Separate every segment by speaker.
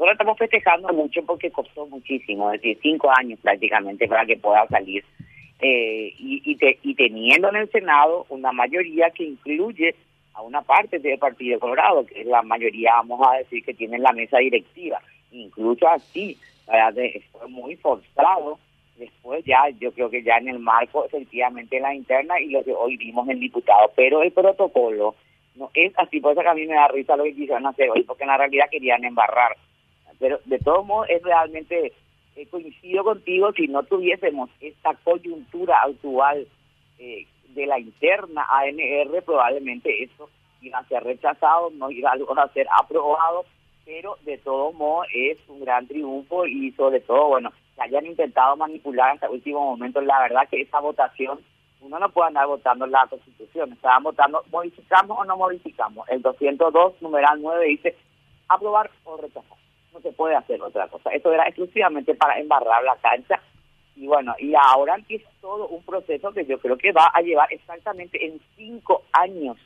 Speaker 1: nosotros estamos festejando mucho porque costó muchísimo, es decir, cinco años prácticamente para que pueda salir. Eh, y, y, teniendo en el Senado una mayoría que incluye a una parte del Partido Colorado, que es la mayoría, vamos a decir, que tiene la mesa directiva. Incluso así, fue muy forzado. Después ya, yo creo que ya en el marco, efectivamente, en la interna y lo que hoy vimos en diputado. Pero el protocolo no es así, por eso que a mí me da risa lo que quisieron hacer hoy, porque en la realidad querían embarrar. Pero de todos modos es realmente, eh, coincido contigo, si no tuviésemos esta coyuntura actual eh, de la interna ANR, probablemente eso iba a ser rechazado, no iba a ser aprobado, pero de todos modos es un gran triunfo y sobre todo, bueno, que hayan intentado manipular hasta el último momento, la verdad que esa votación uno no puede andar votando la Constitución. Estaban votando, modificamos o no modificamos. El 202, numeral 9, dice aprobar o rechazar. No se puede hacer otra cosa. Esto era exclusivamente para embarrar la cancha. Y bueno, y ahora empieza todo un proceso que yo creo que va a llevar exactamente en cinco años.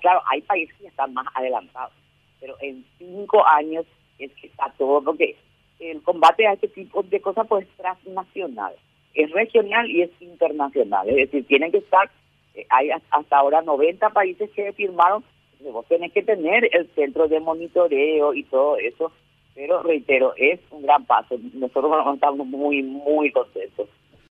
Speaker 1: claro, hay países que están más adelantados, pero en cinco años es que está todo, porque el combate a este tipo de cosas pues es transnacional es regional y es internacional. Es decir, tienen que estar, eh, hay hasta ahora 90 países que firmaron, vos tenés que tener el centro de monitoreo y todo eso, pero reitero, es un gran paso. Nosotros estamos muy, muy contentos.